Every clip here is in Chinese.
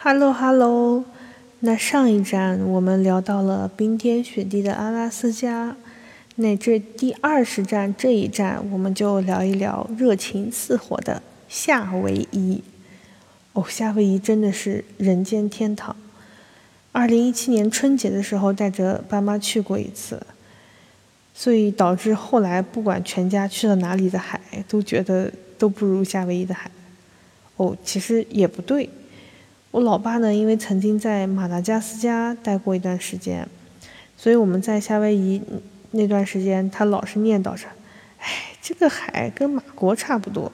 Hello Hello，那上一站我们聊到了冰天雪地的阿拉斯加，那这第二十站这一站我们就聊一聊热情似火的夏威夷。哦，夏威夷真的是人间天堂。二零一七年春节的时候带着爸妈去过一次，所以导致后来不管全家去了哪里的海，都觉得都不如夏威夷的海。哦，其实也不对。我老爸呢，因为曾经在马达加斯加待过一段时间，所以我们在夏威夷那段时间，他老是念叨着：“哎，这个海跟马国差不多。”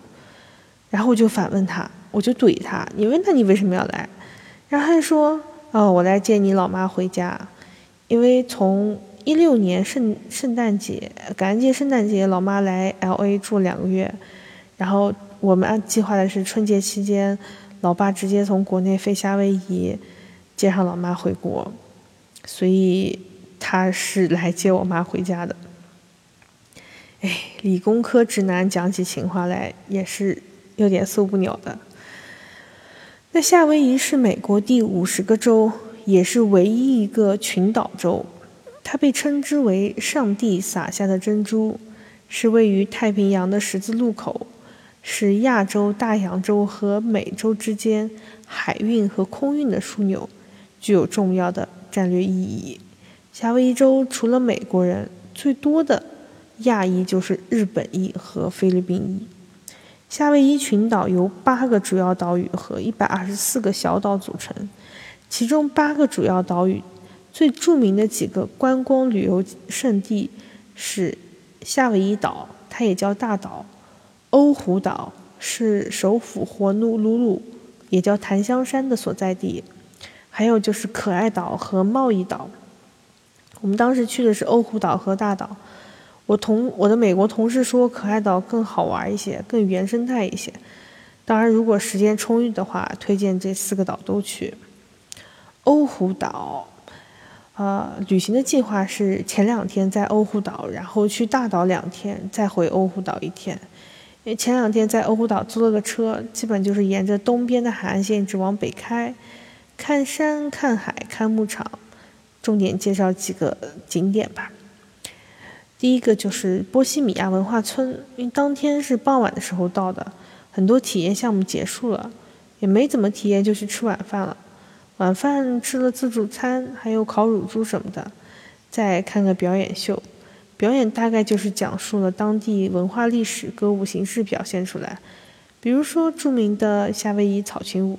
然后我就反问他，我就怼他：“你问他你为什么要来？”然后他就说：“哦，我来接你老妈回家，因为从一六年圣圣诞节、感恩节、圣诞节，老妈来 L A 住两个月，然后我们按计划的是春节期间。”老爸直接从国内飞夏威夷，接上老妈回国，所以他是来接我妈回家的。哎，理工科直男讲起情话来也是有点受不了的。那夏威夷是美国第五十个州，也是唯一一个群岛州，它被称之为“上帝撒下的珍珠”，是位于太平洋的十字路口。是亚洲、大洋洲和美洲之间海运和空运的枢纽，具有重要的战略意义。夏威夷州除了美国人，最多的亚裔就是日本裔和菲律宾裔。夏威夷群岛由八个主要岛屿和一百二十四个小岛组成，其中八个主要岛屿最著名的几个观光旅游胜地是夏威夷岛，它也叫大岛。欧胡岛是首府火奴鲁鲁，也叫檀香山的所在地，还有就是可爱岛和贸易岛。我们当时去的是欧胡岛和大岛。我同我的美国同事说，可爱岛更好玩一些，更原生态一些。当然，如果时间充裕的话，推荐这四个岛都去。欧胡岛，呃，旅行的计划是前两天在欧胡岛，然后去大岛两天，再回欧胡岛一天。因为前两天在欧胡岛租了个车，基本就是沿着东边的海岸线一直往北开，看山、看海、看牧场，重点介绍几个景点吧。第一个就是波西米亚文化村，因为当天是傍晚的时候到的，很多体验项目结束了，也没怎么体验就去吃晚饭了。晚饭吃了自助餐，还有烤乳猪什么的，再看个表演秀。表演大概就是讲述了当地文化历史，歌舞形式表现出来，比如说著名的夏威夷草裙舞。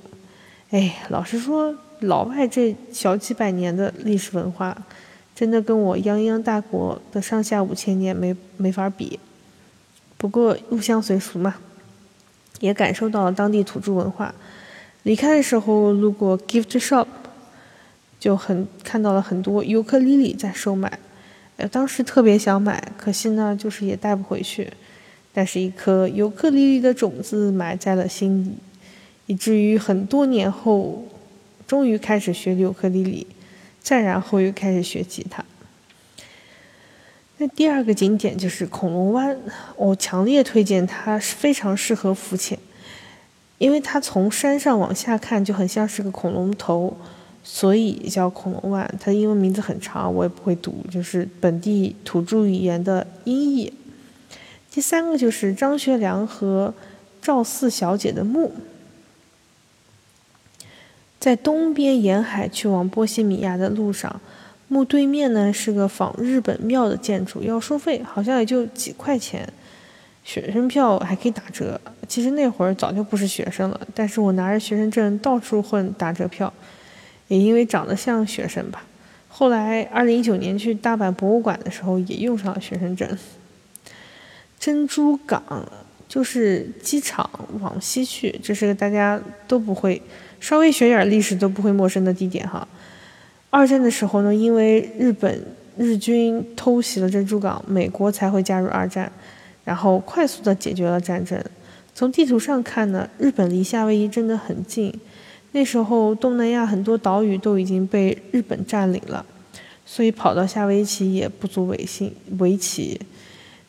哎，老实说，老外这小几百年的历史文化，真的跟我泱泱大国的上下五千年没没法比。不过入乡随俗嘛，也感受到了当地土著文化。离开的时候路过 gift shop，就很看到了很多尤克里里在售卖。呃，当时特别想买，可惜呢，就是也带不回去。但是，一颗尤克里里的种子埋在了心里，以至于很多年后，终于开始学尤克里里，再然后又开始学吉他。那第二个景点就是恐龙湾，我强烈推荐它，非常适合浮潜，因为它从山上往下看就很像是个恐龙头。所以叫恐龙湾，它的英文名字很长，我也不会读，就是本地土著语言的音译。第三个就是张学良和赵四小姐的墓，在东边沿海去往波西米亚的路上，墓对面呢是个仿日本庙的建筑，要收费，好像也就几块钱，学生票还可以打折。其实那会儿早就不是学生了，但是我拿着学生证到处混打折票。也因为长得像学生吧，后来二零一九年去大阪博物馆的时候也用上了学生证。珍珠港就是机场往西去，这是个大家都不会稍微学点历史都不会陌生的地点哈。二战的时候呢，因为日本日军偷袭了珍珠港，美国才会加入二战，然后快速的解决了战争。从地图上看呢，日本离夏威夷真的很近。那时候，东南亚很多岛屿都已经被日本占领了，所以跑到夏威夷也不足为信，为奇，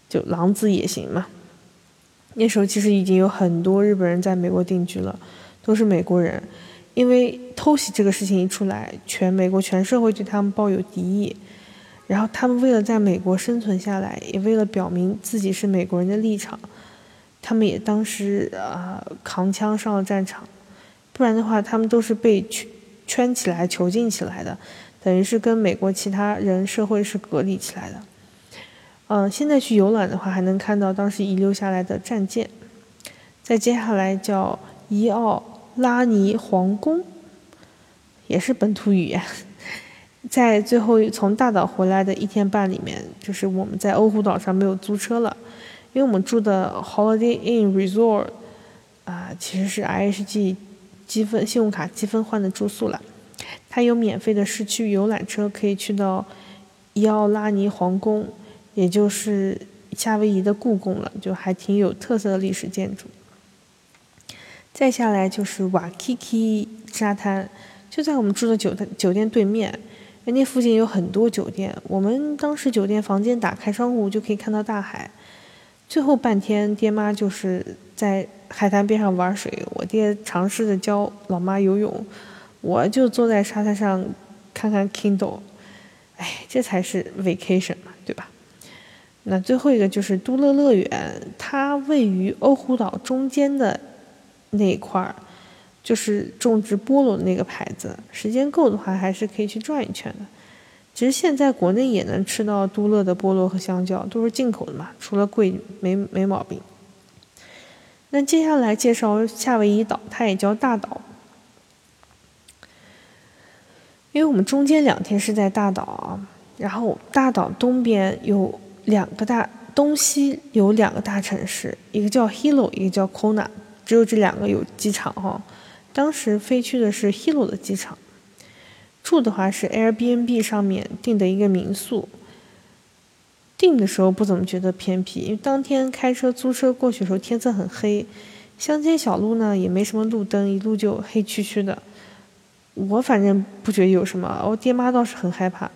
就狼子野心嘛。那时候其实已经有很多日本人在美国定居了，都是美国人，因为偷袭这个事情一出来，全美国全社会对他们抱有敌意，然后他们为了在美国生存下来，也为了表明自己是美国人的立场，他们也当时啊扛枪上了战场，不然的话，他们都是被圈圈起来囚禁起来的，等于是跟美国其他人社会是隔离起来的。嗯，现在去游览的话，还能看到当时遗留下来的战舰。再接下来叫伊奥。拉尼皇宫也是本土语言，在最后从大岛回来的一天半里面，就是我们在欧胡岛上没有租车了，因为我们住的 Holiday Inn Resort 啊，其实是 IHG 积分信用卡积分换的住宿了，它有免费的市区游览车可以去到伊奥拉尼皇宫，也就是夏威夷的故宫了，就还挺有特色的历史建筑。再下来就是瓦基基沙滩，就在我们住的酒店酒店对面。那附近有很多酒店，我们当时酒店房间打开窗户就可以看到大海。最后半天，爹妈就是在海滩边上玩水，我爹尝试着教老妈游泳，我就坐在沙滩上看看 Kindle。哎，这才是 vacation 嘛，对吧？那最后一个就是都乐乐园，它位于欧胡岛中间的。那一块儿就是种植菠萝的那个牌子，时间够的话还是可以去转一圈的。其实现在国内也能吃到都乐的菠萝和香蕉，都是进口的嘛，除了贵没没毛病。那接下来介绍夏威夷岛，它也叫大岛，因为我们中间两天是在大岛啊，然后大岛东边有两个大，东西有两个大城市，一个叫 Hilo，一个叫 Kona。只有这两个有机场哈，当时飞去的是 Hilo 的机场，住的话是 Airbnb 上面订的一个民宿。订的时候不怎么觉得偏僻，因为当天开车租车过去的时候天色很黑，乡间小路呢也没什么路灯，一路就黑黢黢的。我反正不觉得有什么，我爹妈倒是很害怕，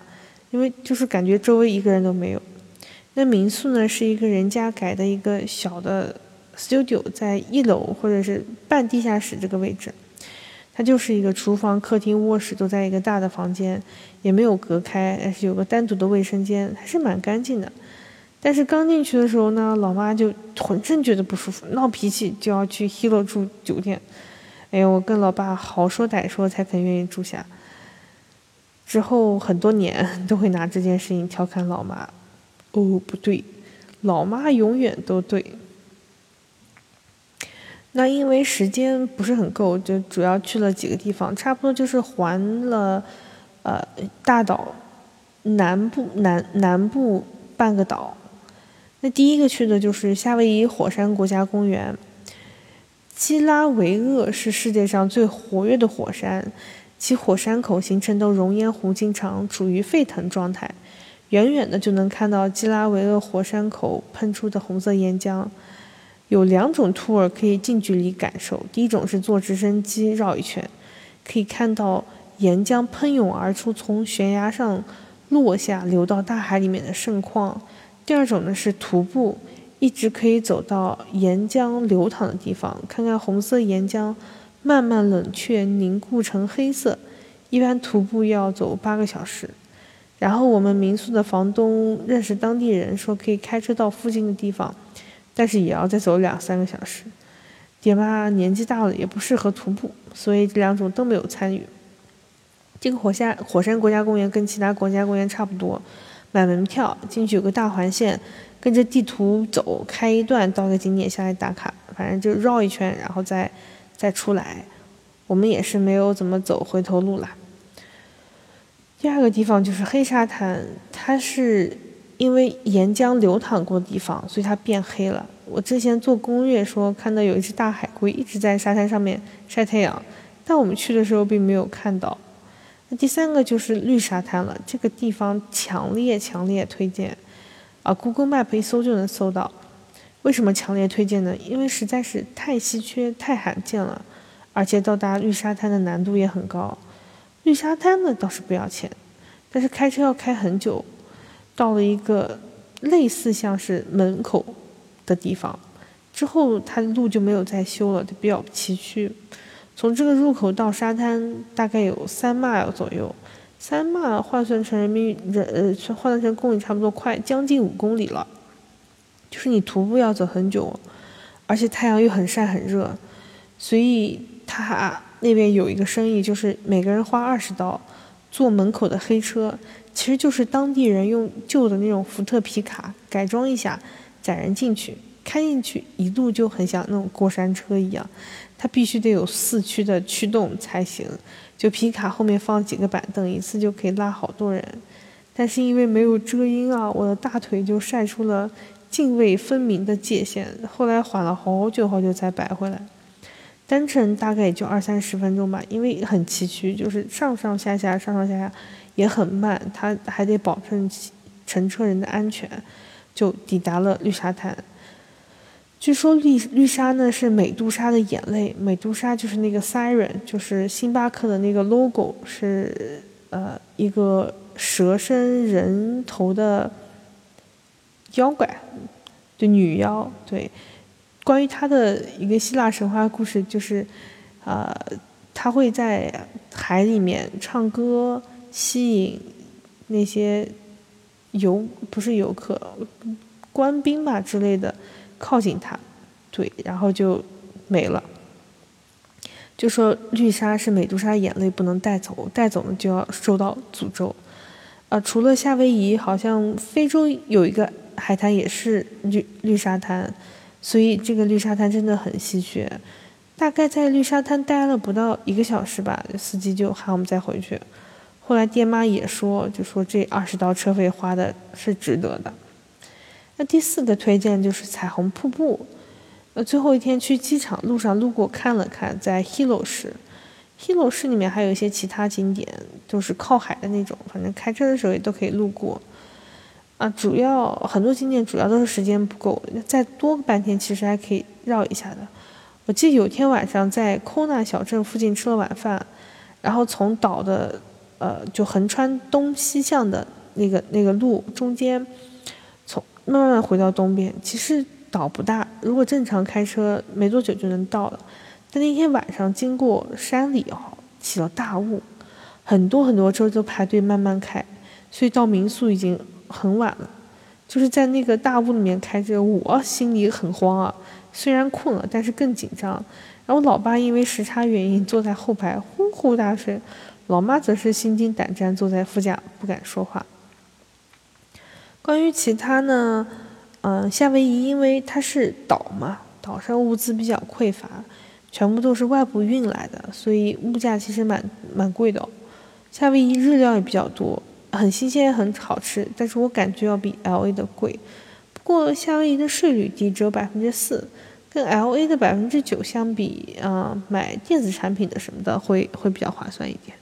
因为就是感觉周围一个人都没有。那民宿呢是一个人家改的一个小的。Studio 在一楼或者是半地下室这个位置，它就是一个厨房、客厅、卧室都在一个大的房间，也没有隔开，但是有个单独的卫生间，还是蛮干净的。但是刚进去的时候呢，老妈就浑身觉得不舒服，闹脾气就要去 Hilo 住酒店。哎呀，我跟老爸好说歹说才肯愿意住下。之后很多年都会拿这件事情调侃老妈。哦，不对，老妈永远都对。那因为时间不是很够，就主要去了几个地方，差不多就是环了，呃，大岛南部南南部半个岛。那第一个去的就是夏威夷火山国家公园。基拉维厄是世界上最活跃的火山，其火山口形成的熔岩湖经常处于沸腾状态，远远的就能看到基拉维厄火山口喷出的红色岩浆。有两种 tour 可以近距离感受，第一种是坐直升机绕一圈，可以看到岩浆喷涌而出，从悬崖上落下流到大海里面的盛况；第二种呢是徒步，一直可以走到岩浆流淌的地方，看看红色岩浆慢慢冷却凝固成黑色，一般徒步要走八个小时。然后我们民宿的房东认识当地人，说可以开车到附近的地方。但是也要再走两三个小时，爹妈年纪大了也不适合徒步，所以这两种都没有参与。这个火山火山国家公园跟其他国家公园差不多，买门票进去有个大环线，跟着地图走，开一段到个景点下来打卡，反正就绕一圈，然后再再出来。我们也是没有怎么走回头路啦。第二个地方就是黑沙滩，它是。因为岩浆流淌过的地方，所以它变黑了。我之前做攻略说看到有一只大海龟一直在沙滩上面晒太阳，但我们去的时候并没有看到。那第三个就是绿沙滩了，这个地方强烈强烈推荐，啊，Google Map 一搜就能搜到。为什么强烈推荐呢？因为实在是太稀缺、太罕见了，而且到达绿沙滩的难度也很高。绿沙滩呢倒是不要钱，但是开车要开很久。到了一个类似像是门口的地方之后，它的路就没有再修了，就比较崎岖。从这个入口到沙滩大概有三 mile 左右，三 mile 换算成人民人呃换算成公里差不多快将近五公里了，就是你徒步要走很久，而且太阳又很晒很热，所以他那边有一个生意，就是每个人花二十刀坐门口的黑车，其实就是当地人用旧的那种福特皮卡改装一下，载人进去。开进去一路就很像那种过山车一样，它必须得有四驱的驱动才行。就皮卡后面放几个板凳，一次就可以拉好多人。但是因为没有遮阴啊，我的大腿就晒出了泾渭分明的界限。后来缓了好久好久才摆回来。单程大概也就二三十分钟吧，因为很崎岖，就是上上下下上上下下也很慢，它还得保证乘车人的安全，就抵达了绿沙滩。据说绿绿沙呢是美杜莎的眼泪，美杜莎就是那个 siren，就是星巴克的那个 logo，是呃一个蛇身人头的妖怪，就女妖。对，关于他的一个希腊神话故事，就是呃他会在海里面唱歌，吸引那些游不是游客，官兵吧之类的。靠近他，对，然后就没了。就说绿沙是美杜莎眼泪不能带走，带走了就要受到诅咒。啊，除了夏威夷，好像非洲有一个海滩也是绿绿沙滩，所以这个绿沙滩真的很稀缺。大概在绿沙滩待了不到一个小时吧，司机就喊我们再回去。后来爹妈也说，就说这二十刀车费花的是值得的。那第四个推荐就是彩虹瀑布。呃，最后一天去机场路上路过看了看，在 Hilo 市，Hilo 市里面还有一些其他景点，都是靠海的那种，反正开车的时候也都可以路过。啊，主要很多景点主要都是时间不够，再多半天其实还可以绕一下的。我记得有天晚上在 Kona 小镇附近吃了晚饭，然后从岛的呃就横穿东西向的那个那个路中间。从慢慢回到东边，其实岛不大，如果正常开车，没多久就能到了。但那天晚上经过山里哦，起了大雾，很多很多车都排队慢慢开，所以到民宿已经很晚了。就是在那个大雾里面开着，我心里很慌啊，虽然困了，但是更紧张。然后老爸因为时差原因坐在后排呼呼大睡，老妈则是心惊胆战坐在副驾不敢说话。关于其他呢，嗯，夏威夷因为它是岛嘛，岛上物资比较匮乏，全部都是外部运来的，所以物价其实蛮蛮贵的。夏威夷日料也比较多，很新鲜，很好吃，但是我感觉要比 L A 的贵。不过夏威夷的税率低，只有百分之四，跟 L A 的百分之九相比，啊，买电子产品的什么的会会比较划算一点。